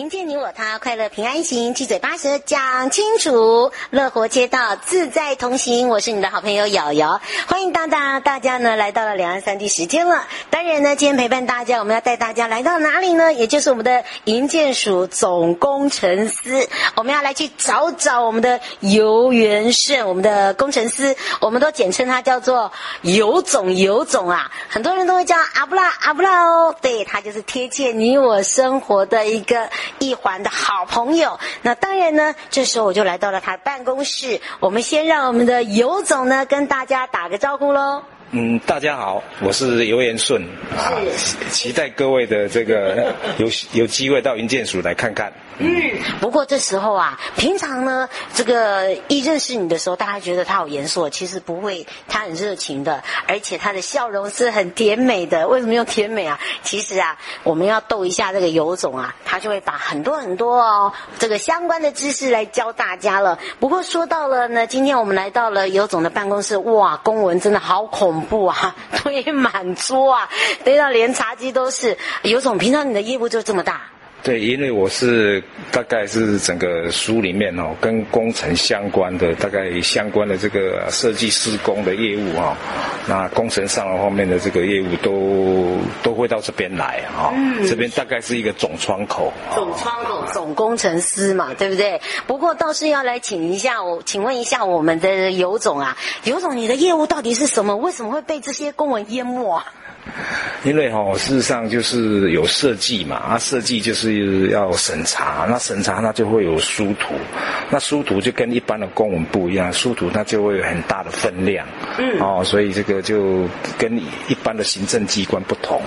迎接你我他，快乐平安行，七嘴八舌讲清楚，乐活街道自在同行。我是你的好朋友瑶瑶，欢迎大大大家呢来到了两岸三地时间了。当然呢，今天陪伴大家，我们要带大家来到哪里呢？也就是我们的营建署总工程师，我们要来去找找我们的游元胜，我们的工程师，我们都简称他叫做游总，游总啊，很多人都会叫阿布拉阿布拉哦，对，他就是贴切你我生活的一个。一环的好朋友，那当然呢，这时候我就来到了他的办公室。我们先让我们的游总呢跟大家打个招呼喽。嗯，大家好，我是游延顺啊，期待各位的这个 有有机会到云建署来看看。嗯，不过这时候啊，平常呢，这个一认识你的时候，大家觉得他好严肃，其实不会，他很热情的，而且他的笑容是很甜美的。为什么用甜美啊？其实啊，我们要逗一下这个游总啊，他就会把很多很多哦这个相关的知识来教大家了。不过说到了呢，今天我们来到了游总的办公室，哇，公文真的好恐怖啊，堆满桌啊，堆到连茶几都是。游总，平常你的业务就这么大？对，因为我是大概是整个书里面哦，跟工程相关的，大概相关的这个设计施工的业务哈，那工程上的方面的这个业务都都会到这边来哈。嗯，这边大概是一个总窗口。总窗口，总工程师嘛，对不对？不过倒是要来请一下我，请问一下我们的尤总啊，尤总，你的业务到底是什么？为什么会被这些公文淹没啊？因为哈，事实上就是有设计嘛，啊，设计就是要审查，那审查那就会有书图，那书图就跟一般的公文不一样，书图它就会有很大的分量，嗯，哦，所以这个就跟一般的行政机关不同，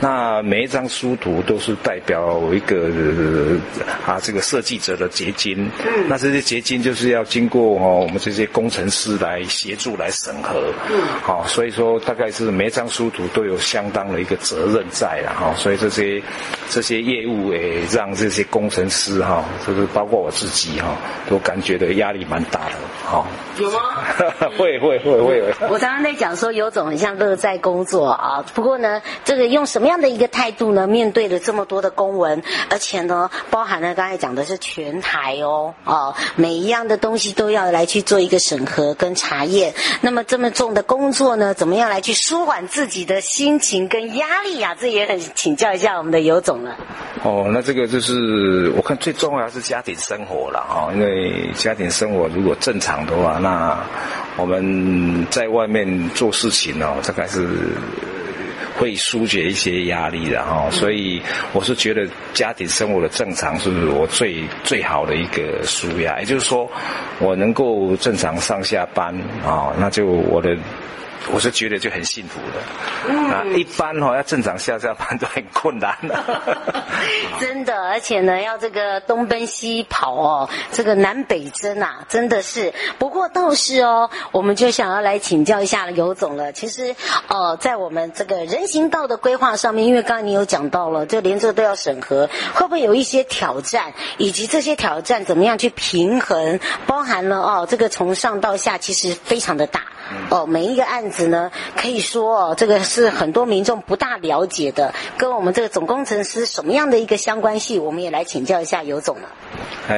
那每一张书图都是代表一个啊这个设计者的结晶，嗯，那这些结晶就是要经过哦我们这些工程师来协助来审核，嗯，好，所以说大概是每一张书图都有。相当的一个责任在了哈，所以这些这些业务诶，让这些工程师哈，就是包括我自己哈，都感觉的压力蛮大的哈。有吗？会会会会。我常常在讲说，有种很像乐在工作啊。不过呢，这个用什么样的一个态度呢？面对了这么多的公文，而且呢，包含了刚才讲的是全台哦，哦，每一样的东西都要来去做一个审核跟查验。那么这么重的工作呢，怎么样来去舒缓自己的心？心情跟压力呀、啊，这也很请教一下我们的游总了。哦，那这个就是我看最重要的是家庭生活了哈，因为家庭生活如果正常的话，那我们在外面做事情哦，大概是会疏解一些压力的哈。所以我是觉得家庭生活的正常是我最最好的一个舒压，也就是说我能够正常上下班啊，那就我的。我是觉得就很幸福的，嗯、啊，一般哈、哦、要正常下下班都很困难的，真的，而且呢要这个东奔西跑哦，这个南北征啊，真的是。不过倒是哦，我们就想要来请教一下游总了。其实，呃，在我们这个人行道的规划上面，因为刚刚你有讲到了，就连这都要审核，会不会有一些挑战？以及这些挑战怎么样去平衡？包含了哦，这个从上到下其实非常的大。哦，每一个案子呢，可以说哦，这个是很多民众不大了解的，跟我们这个总工程师什么样的一个相关系，我们也来请教一下尤总了。哎，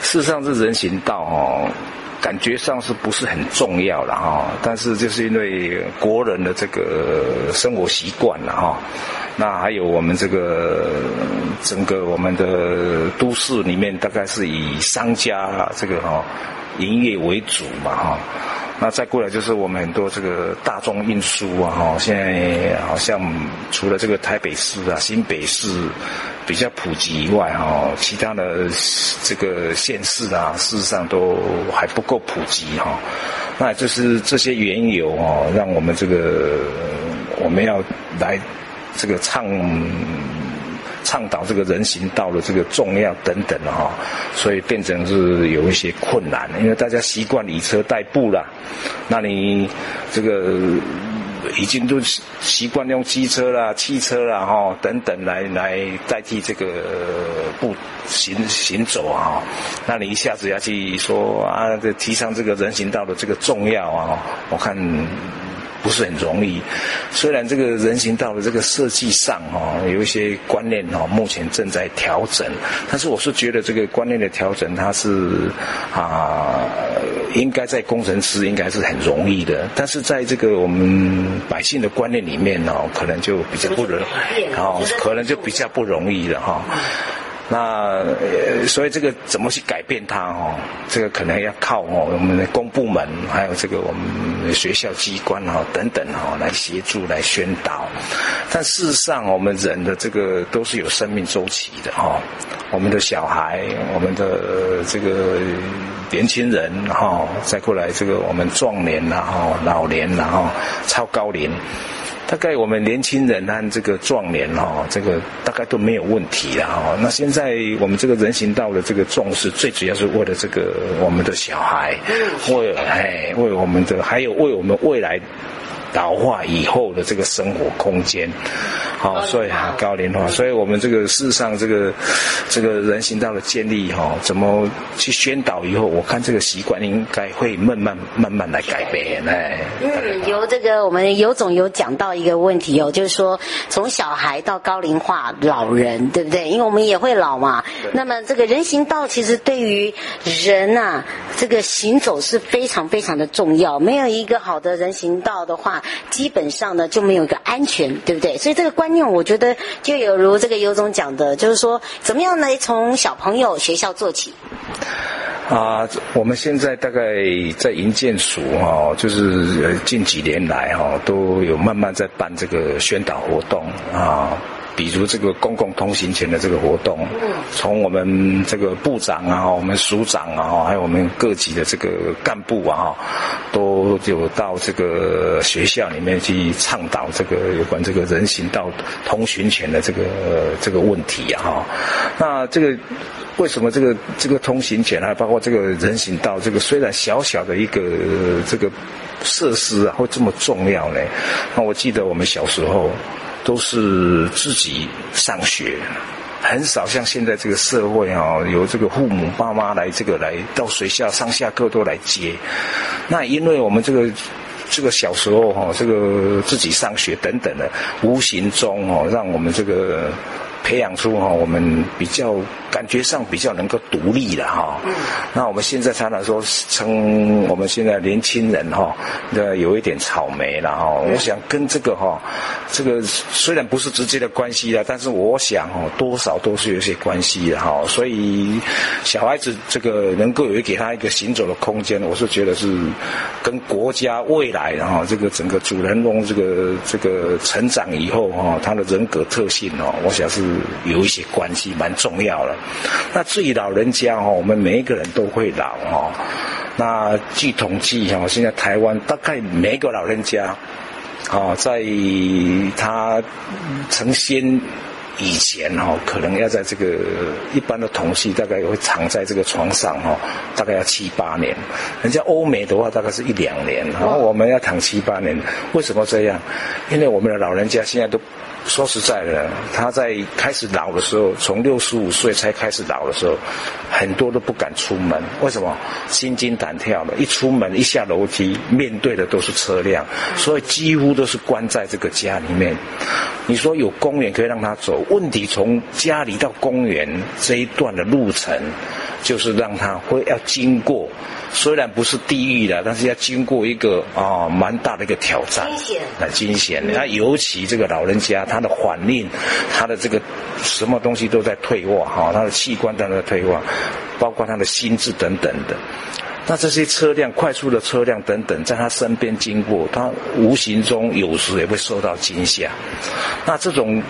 事实上是人行道哦。感觉上是不是很重要了哈？但是就是因为国人的这个生活习惯了哈，那还有我们这个整个我们的都市里面，大概是以商家这个哈营业为主嘛哈。那再过来就是我们很多这个大众运输啊哈，现在好像除了这个台北市啊、新北市。比较普及以外，哈，其他的这个县市啊，事实上都还不够普及，哈。那就是这些缘由，哦，让我们这个我们要来这个唱倡导这个人行道的这个重要等等，哈。所以变成是有一些困难，因为大家习惯以车代步了，那你这个。已经都习惯用机车啦、汽车啦、哈等等来来代替这个步行行走啊，那你一下子要去说啊，这提倡这个人行道的这个重要啊，我看。不是很容易，虽然这个人行道的这个设计上哈有一些观念哈，目前正在调整，但是我是觉得这个观念的调整，它是啊应该在工程师应该是很容易的，但是在这个我们百姓的观念里面哦，可能就比较不容易，哦，可能就比较不容易了哈。那呃所以这个怎么去改变它哦？这个可能要靠哦我们的公部门，还有这个我们学校机关哈等等哈来协助来宣导。但事实上，我们人的这个都是有生命周期的哈。我们的小孩，我们的这个年轻人哈，再过来这个我们壮年然后老年然后超高龄。大概我们年轻人和这个壮年哈，这个大概都没有问题了哈。那现在我们这个人行道的这个重视，最主要是为了这个我们的小孩，为哎为我们的，还有为我们未来。老化以后的这个生活空间，好，所以啊高龄化，所以我们这个事实上这个这个人行道的建立哈，怎么去宣导以后，我看这个习惯应该会慢慢慢慢来改变哎。嗯，由这个我们尤总有讲到一个问题哦，就是说从小孩到高龄化老人，对不对？因为我们也会老嘛。那么这个人行道其实对于人呐、啊，这个行走是非常非常的重要。没有一个好的人行道的话，基本上呢就没有一个安全，对不对？所以这个观念，我觉得就有如这个尤总讲的，就是说怎么样来？从小朋友学校做起。啊，我们现在大概在营建署哈，就是近几年来哈，都有慢慢在办这个宣导活动啊。比如这个公共通行权的这个活动，从我们这个部长啊，我们署长啊，还有我们各级的这个干部啊，都有到这个学校里面去倡导这个有关这个人行道通行权的这个这个问题啊。那这个为什么这个这个通行权啊，包括这个人行道，这个虽然小小的一个这个设施啊，会这么重要呢？那我记得我们小时候。都是自己上学，很少像现在这个社会啊，由这个父母爸妈来这个来到学校上下课都来接。那因为我们这个这个小时候哈，这个自己上学等等的，无形中哦，让我们这个。培养出哈，我们比较感觉上比较能够独立了哈。那我们现在常常说称我们现在年轻人哈，那有一点草莓了哈。我想跟这个哈，这个虽然不是直接的关系了，但是我想哦，多少都是有些关系的哈。所以小孩子这个能够有给他一个行走的空间，我是觉得是跟国家未来哈，这个整个主人翁这个这个成长以后哈，他的人格特性哦，我想是。有一些关系，蛮重要的。那至于老人家哈，我们每一个人都会老哈。那据统计哈，现在台湾大概每一个老人家，哦，在他成仙以前哦，可能要在这个一般的统计，大概会躺在这个床上哦，大概要七八年。人家欧美的话，大概是一两年，然后我们要躺七八年。为什么这样？因为我们的老人家现在都。说实在的，他在开始老的时候，从六十五岁才开始老的时候，很多都不敢出门。为什么？心惊胆跳的，一出门一下楼梯，面对的都是车辆，所以几乎都是关在这个家里面。你说有公园可以让他走，问题从家里到公园这一段的路程，就是让他会要经过。虽然不是地狱的，但是要经过一个啊蛮大的一个挑战，惊险，很惊险。那尤其这个老人家，他的反应，他的这个什么东西都在退化哈，他的器官都在退化，包括他的心智等等的。那这些车辆、快速的车辆等等，在他身边经过，他无形中有时也会受到惊吓。那这种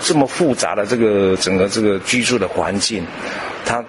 这么复杂的这个整个这个居住的环境，他。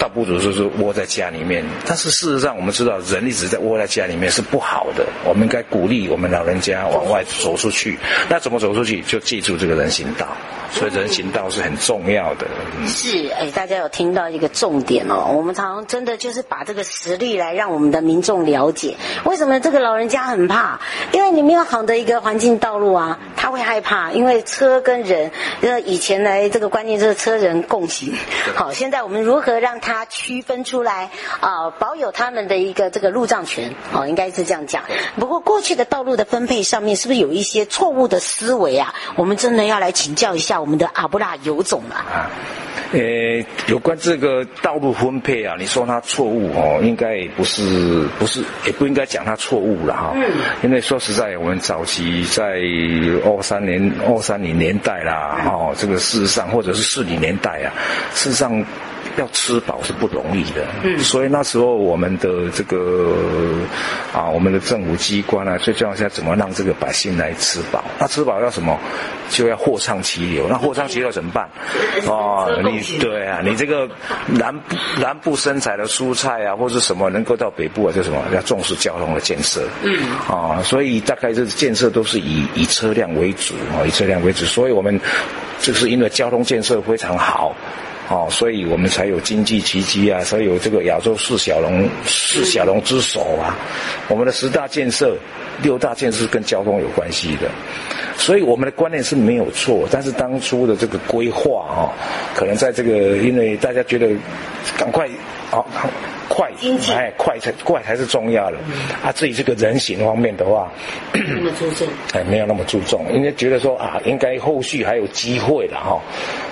倒不如说是窝在家里面，但是事实上我们知道，人一直在窝在家里面是不好的。我们应该鼓励我们老人家往外走出去。那怎么走出去？就记住这个人行道。所以人行道是很重要的。是，哎，大家有听到一个重点哦。我们常常真的就是把这个实例来让我们的民众了解，为什么这个老人家很怕？因为你没有好的一个环境道路啊，他会害怕。因为车跟人，因为以前来这个观念就是车人共行。好，现在我们如何让他区分出来啊？保有他们的一个这个路障权？哦，应该是这样讲。不过过去的道路的分配上面是不是有一些错误的思维啊？我们真的要来请教一下。我们的阿布拉尤总啊，啊，呃，有关这个道路分配啊，你说它错误哦，应该不是，不是，也不应该讲它错误了哈。嗯。因为说实在，我们早期在二三年、二三零年代啦，哦，这个事实上，或者是四零年代啊，事实上。要吃饱是不容易的，嗯，所以那时候我们的这个啊，我们的政府机关啊，最重要是要怎么让这个百姓来吃饱？那吃饱要什么？就要货畅其流。那货畅其流怎么办？哦，你对啊，你这个南部南部生产的蔬菜啊，或是什么能够到北部啊，就什么要重视交通的建设，嗯，啊，所以大概这建设都是以以车辆为主啊，以车辆为主，所以我们就是因为交通建设非常好。哦，所以我们才有经济奇迹啊，才有这个亚洲四小龙、四小龙之首啊。我们的十大建设、六大建设跟交通有关系的，所以我们的观念是没有错，但是当初的这个规划啊，可能在这个因为大家觉得赶快好。快，哎，快才快才是重要的。嗯、啊，至于这个人行方面的话，没那么注重，哎，没有那么注重，因为觉得说啊，应该后续还有机会了哈，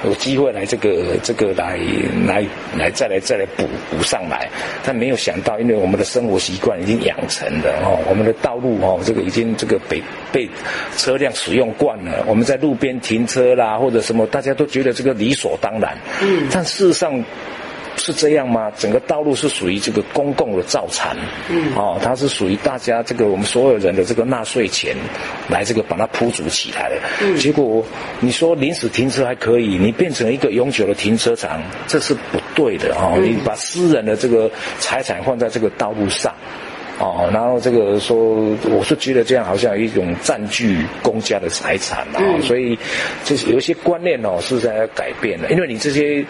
有机会来这个这个来来来再来再来补补上来。但没有想到，因为我们的生活习惯已经养成了哦，我们的道路哦，这个已经这个被被车辆使用惯了。我们在路边停车啦，或者什么，大家都觉得这个理所当然。嗯，但事实上。是这样吗？整个道路是属于这个公共的造产，嗯，哦，它是属于大家这个我们所有人的这个纳税钱来这个把它铺筑起来的。嗯，结果你说临时停车还可以，你变成一个永久的停车场，这是不对的哦。你把私人的这个财产放在这个道路上。哦，然后这个说，我是觉得这样好像有一种占据公家的财产啊，嗯、所以就是有一些观念哦，是在要改变的。因为你这些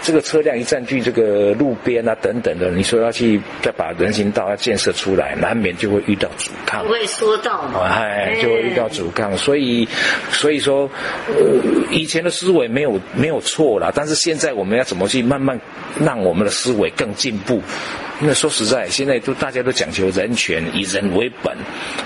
这个车辆一占据这个路边啊等等的，你说要去再把人行道要建设出来，难免就会遇到阻抗。不会说到嘛，哎，就会遇到阻抗。所以所以说，呃，以前的思维没有没有错啦，但是现在我们要怎么去慢慢让我们的思维更进步？因为说实在，现在都大家都讲求人权，以人为本。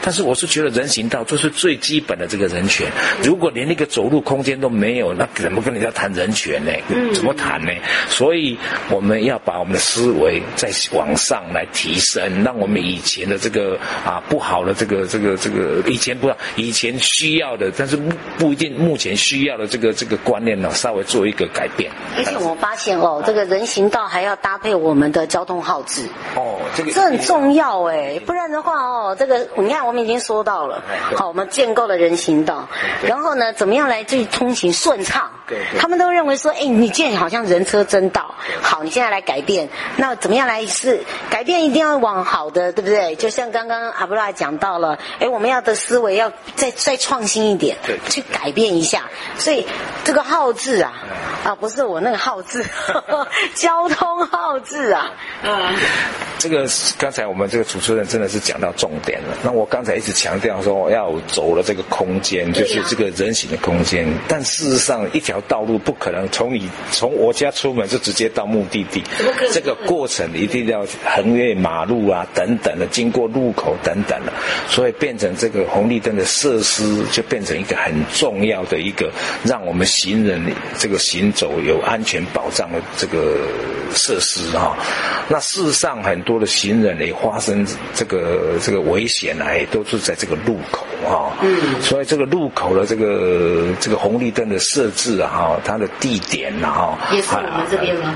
但是我是觉得人行道就是最基本的这个人权。如果连那个走路空间都没有，那怎么跟人家谈人权呢？怎么谈呢？所以我们要把我们的思维再往上来提升，让我们以前的这个啊不好的这个这个这个以前不知道以前需要的，但是不不一定目前需要的这个这个观念呢，稍微做一个改变。而且我发现哦，这个人行道还要搭配我们的交通号志。哦，这个这很重要哎，不然的话哦，这个你看我们已经说到了，好，我们建构了人行道，然后呢，怎么样来去通行顺畅？对，他们都认为说，哎，你建好像人车争道，好，你现在来改变，那怎么样来是改变？一定要往好的，对不对？就像刚刚阿布拉讲到了，哎，我们要的思维要再再创新一点，对，去改变一下。所以这个号字啊，啊，不是我那个号字，交通号字啊，嗯。这个刚才我们这个主持人真的是讲到重点了。那我刚才一直强调说要走了这个空间，就是这个人行的空间。但事实上，一条道路不可能从你从我家出门就直接到目的地，这个过程一定要横越马路啊等等的，经过路口等等的，所以变成这个红绿灯的设施就变成一个很重要的一个让我们行人这个行走有安全保障的这个设施哈。那事实上很。多的行人也发生这个这个危险呢，也都是在这个路口啊。嗯，所以这个路口的这个这个红绿灯的设置啊，哈，它的地点啊，也是我们这边吗？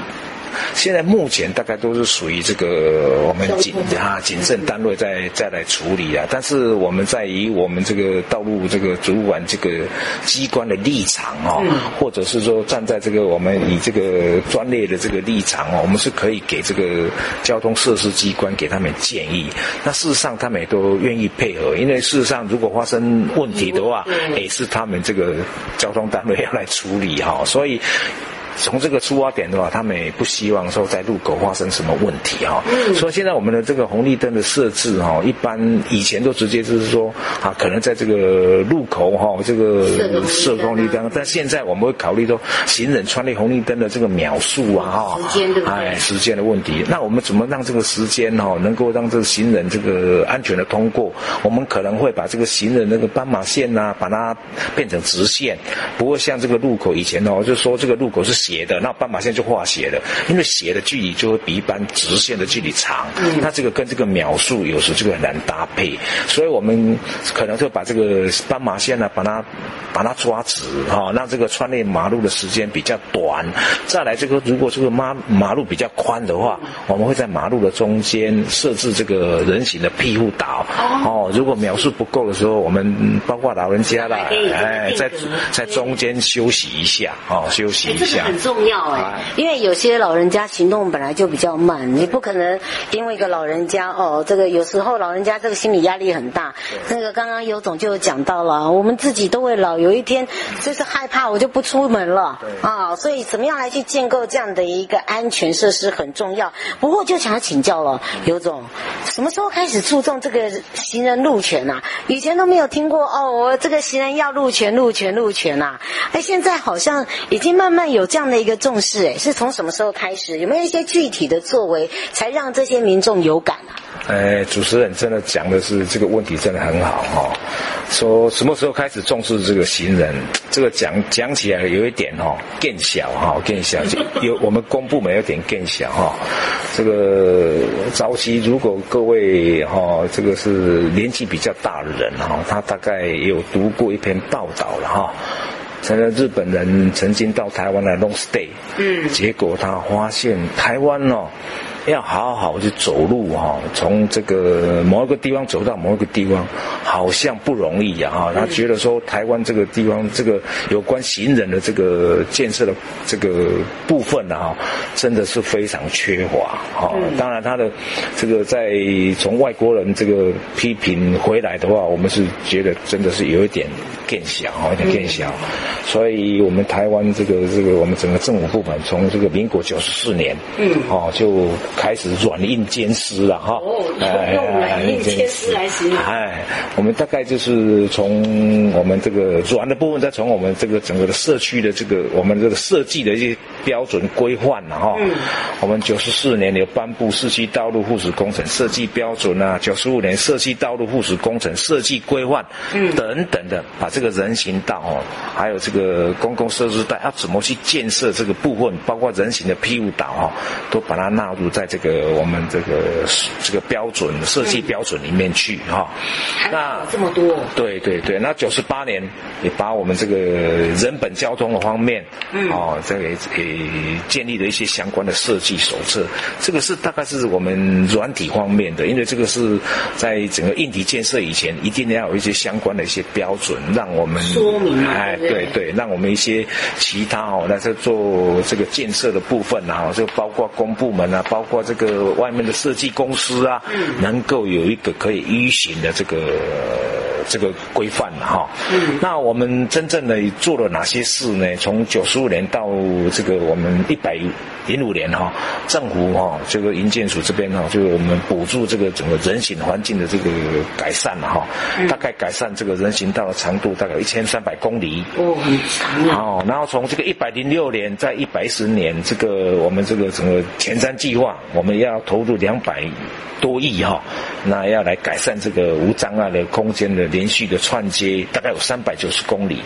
现在目前大概都是属于这个我们警啊警政单位在再来处理啊，但是我们在以我们这个道路这个主管这个机关的立场哦，或者是说站在这个我们以这个专业的这个立场哦，我们是可以给这个交通设施机关给他们建议。那事实上他们也都愿意配合，因为事实上如果发生问题的话，也是他们这个交通单位要来处理哈，所以。从这个出发点的话，他们也不希望说在路口发生什么问题哈。嗯。所以现在我们的这个红绿灯的设置哈，一般以前都直接就是说啊，可能在这个路口哈，这个设红绿灯。但现在我们会考虑说，行人穿越红绿灯的这个秒数啊哈，时间对不对？哎，时间的问题。那我们怎么让这个时间哈，能够让这个行人这个安全的通过？我们可能会把这个行人那个斑马线呐，把它变成直线，不会像这个路口以前哦，就说这个路口是。斜的，那斑马线就画斜的，因为斜的距离就会比一般直线的距离长，嗯，那这个跟这个秒数有时就很难搭配，所以我们可能就把这个斑马线呢，把它把它抓直哈，让这个穿越马路的时间比较短。再来这个，如果这个马马路比较宽的话，我们会在马路的中间设置这个人行的庇护岛哦。如果秒数不够的时候，我们包括老人家啦，哎，在在中间休息一下哦，休息一下。很重要哎，因为有些老人家行动本来就比较慢，你不可能因为一个老人家哦，这个有时候老人家这个心理压力很大。那个刚刚尤总就讲到了，我们自己都会老，有一天就是害怕，我就不出门了啊。所以怎么样来去建构这样的一个安全设施很重要。不过就想要请教了，尤总，什么时候开始注重这个行人路权啊？以前都没有听过哦，我这个行人要路权、路权、路权啊。哎，现在好像已经慢慢有这样。这样的一个重视，哎，是从什么时候开始？有没有一些具体的作为，才让这些民众有感啊？哎，主持人真的讲的是这个问题，真的很好哈、说什么时候开始重视这个行人？这个讲讲起来有一点哈、哦，更小哈，更小，就有我们公部门有点更小哈。这个早期如果各位哈、这个是年纪比较大的人哈、他大概有读过一篇报道了哈。曾经日本人曾经到台湾来 long stay，嗯，结果他发现台湾哦。要好好去走路哈，从这个某一个地方走到某一个地方，好像不容易呀哈。他觉得说台湾这个地方这个有关行人的这个建设的这个部分呢哈，真的是非常缺乏哈。当然他的这个在从外国人这个批评回来的话，我们是觉得真的是有一点变小哈，有点变小。所以我们台湾这个这个我们整个政府部门从这个民国九十四年，嗯，哦就。开始软硬兼施了哈，哦，用软硬兼施来形容。哎，我们大概就是从我们这个软的部分，再从我们这个整个的社区的这个我们这个设计的一些标准规范了哈。嗯。我们九十四年有颁布市区道路附属工程设计标准啊，九十五年社区道路附属工程设计规范，嗯，等等的，把这个人行道哦，还有这个公共设施带要怎么去建设这个部分，包括人行的庇护岛哈，都把它纳入在。在这个我们这个这个标准设计标准里面去哈，那这么多，对对对，那九十八年也把我们这个人本交通的方面，嗯，哦，这个也建立了一些相关的设计手册，这个是大概是我们软体方面的，因为这个是在整个硬体建设以前，一定要有一些相关的一些标准，让我们说明哎，对。对，让我们一些其他哦，那在做这个建设的部分啊，就包括公部门啊，包括或这个外面的设计公司啊，能够有一个可以依循的这个这个规范了哈。嗯。那我们真正的做了哪些事呢？从九十五年到这个我们一百零五年哈，政府哈这个营建署这边哈，就是我们补助这个整个人行环境的这个改善了哈。嗯。大概改善这个人行道的长度大概一千三百公里。哦，很长。哦，然后从这个一百零六年在一百一十年，这个我们这个整个前瞻计划，我们要投入两百多亿哈，那要来改善这个无障碍的空间的连续的串接，大概有三百九十公里。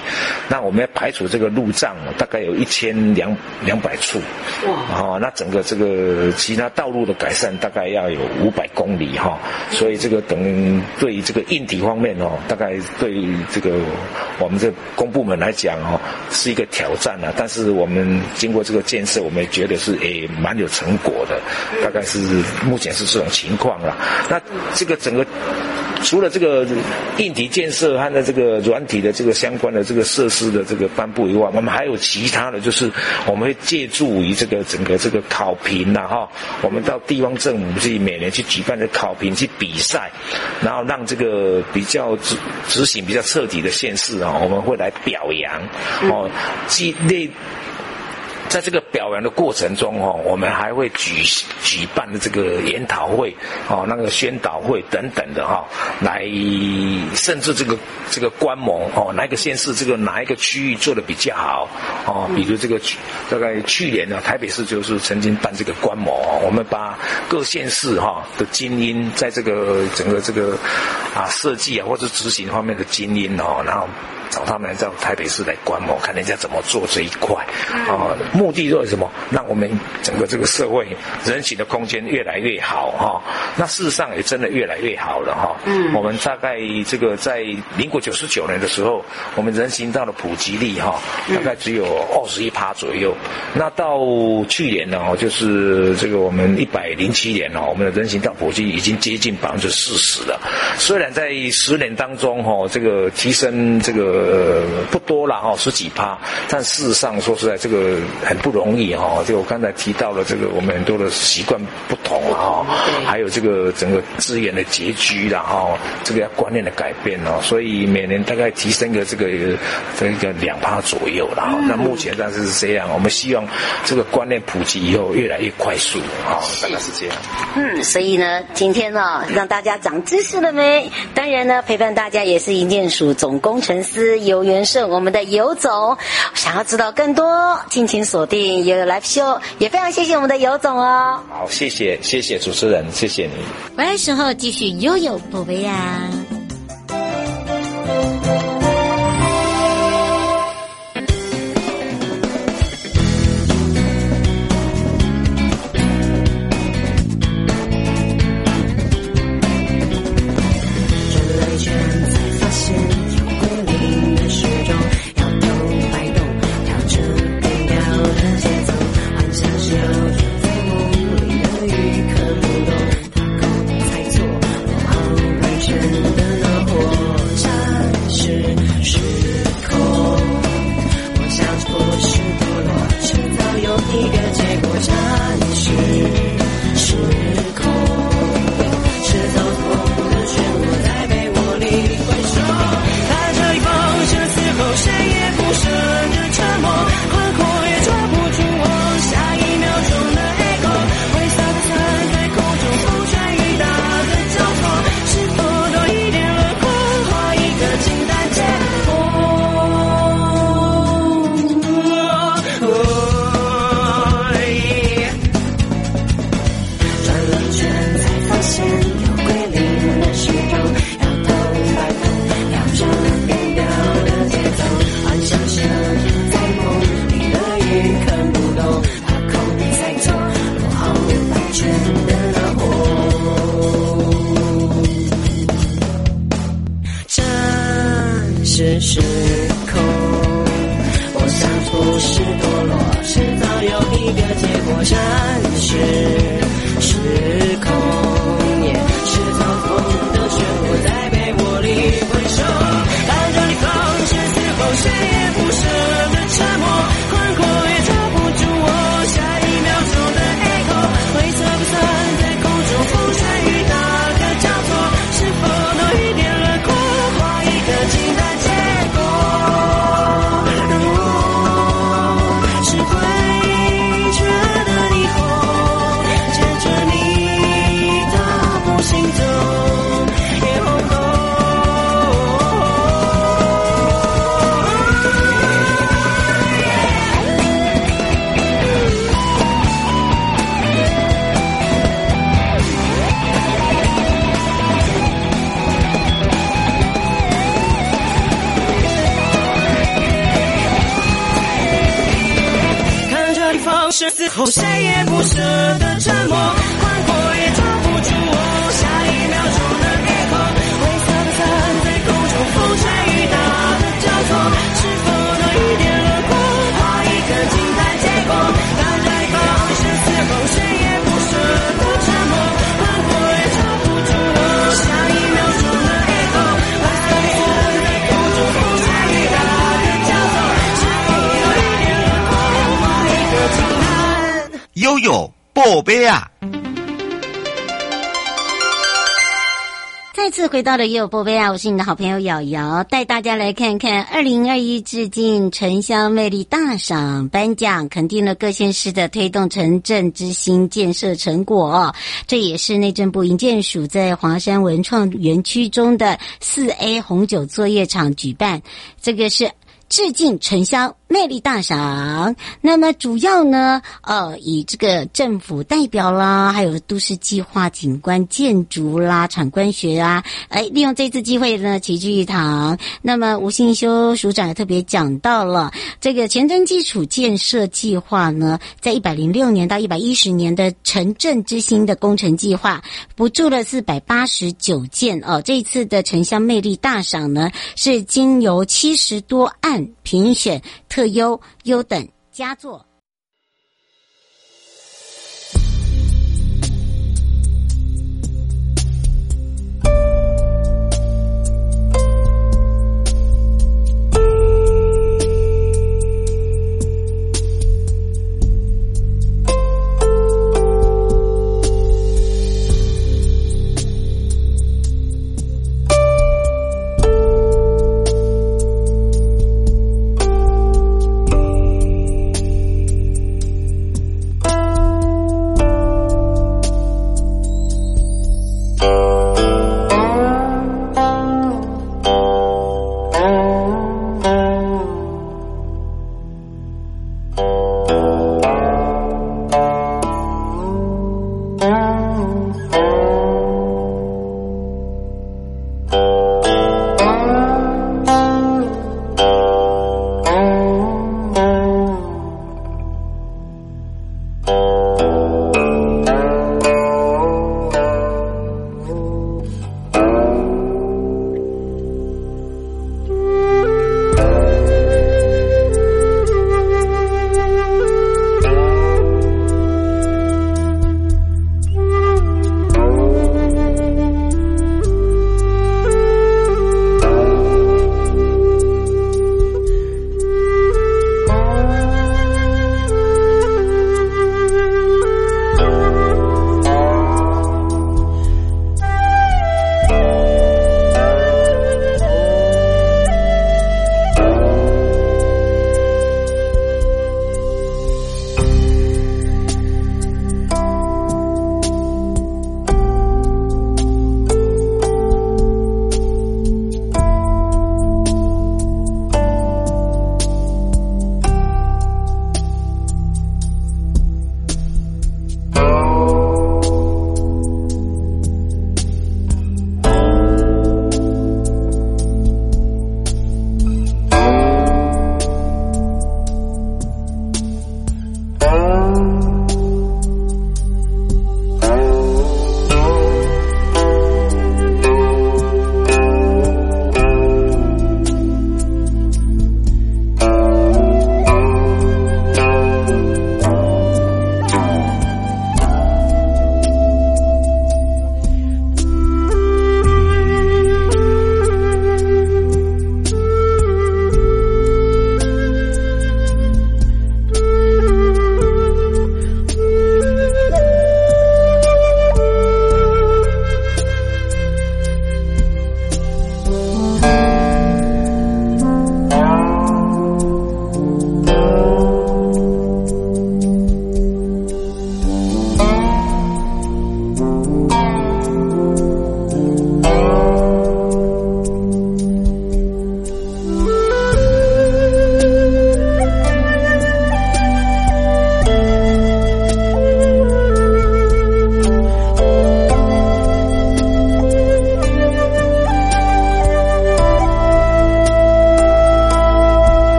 那我们要排除这个路障，大概有一千两两百处。哇！好，那整个这个其他道路的改善，大概要有五百公里哈。所以这个等对于这个硬体方面哦，大概对于这个我们这公部门来讲哦，是一个挑战啊。但是我们经过这个建设，我们也觉得是诶蛮有成果的。大概是目前是这种情况。了，那这个整个除了这个硬体建设和的这个软体的这个相关的这个设施的这个颁布以外，我们还有其他的就是我们会借助于这个整个这个考评呐哈，我们到地方政府去每年去举办的考评去比赛，然后让这个比较执执行比较彻底的县市啊，我们会来表扬哦，激励。在这个表扬的过程中，哦，我们还会举举办的这个研讨会，哦，那个宣导会等等的哈，来甚至这个这个观摩，哦，哪一个县市这个哪一个区域做的比较好，哦，比如这个大概去年呢，台北市就是曾经办这个观摩，我们把各县市哈的精英，在这个整个这个啊设计啊或者执行方面的精英哦，然后。找他们到台北市来观摩，看人家怎么做这一块啊。目的就是什么？让我们整个这个社会人行的空间越来越好哈。那事实上也真的越来越好了哈。嗯。我们大概这个在民国九十九年的时候，我们人行道的普及率哈，大概只有二十一趴左右。那到去年呢，就是这个我们一百零七年哦，我们的人行道普及已经接近百分之四十了。虽然在十年当中哈，这个提升这个。呃，不多了哈，十几趴，但事实上说实在，这个很不容易哈。就我刚才提到了这个，我们很多的习惯不同哈，还有这个整个资源的拮据然后这个要观念的改变哦，所以每年大概提升个这个这个两趴左右了哈。那目前但是是这样，我们希望这个观念普及以后越来越快速啊，大概是这样。嗯，所以呢，今天呢，让大家长知识了没？当然呢，陪伴大家也是营建署总工程师。游元胜，我们的游总，想要知道更多，敬请锁定悠悠 Live Show，也非常谢谢我们的游总哦。好，谢谢，谢谢主持人，谢谢你。回来时候继续悠悠宝贝呀。Christmas. 生死回到了悠悠宝贝啊，我是你的好朋友瑶瑶，带大家来看看二零二一致敬城乡魅力大赏颁奖，肯定了各县市的推动城镇之星建设成果。这也是内政部营建署在华山文创园区中的四 A 红酒作业场举办，这个是致敬城乡魅力大赏，那么主要呢，呃，以这个政府代表啦，还有都市计划、景观建筑啦、场官学啊，哎，利用这次机会呢，齐聚一堂。那么吴信修署长也特别讲到了这个前瞻基础建设计划呢，在一百零六年到一百一十年的城镇之星的工程计划，补助了四百八十九件哦。这一次的城乡魅力大赏呢，是经由七十多案评选。特优、优等、佳作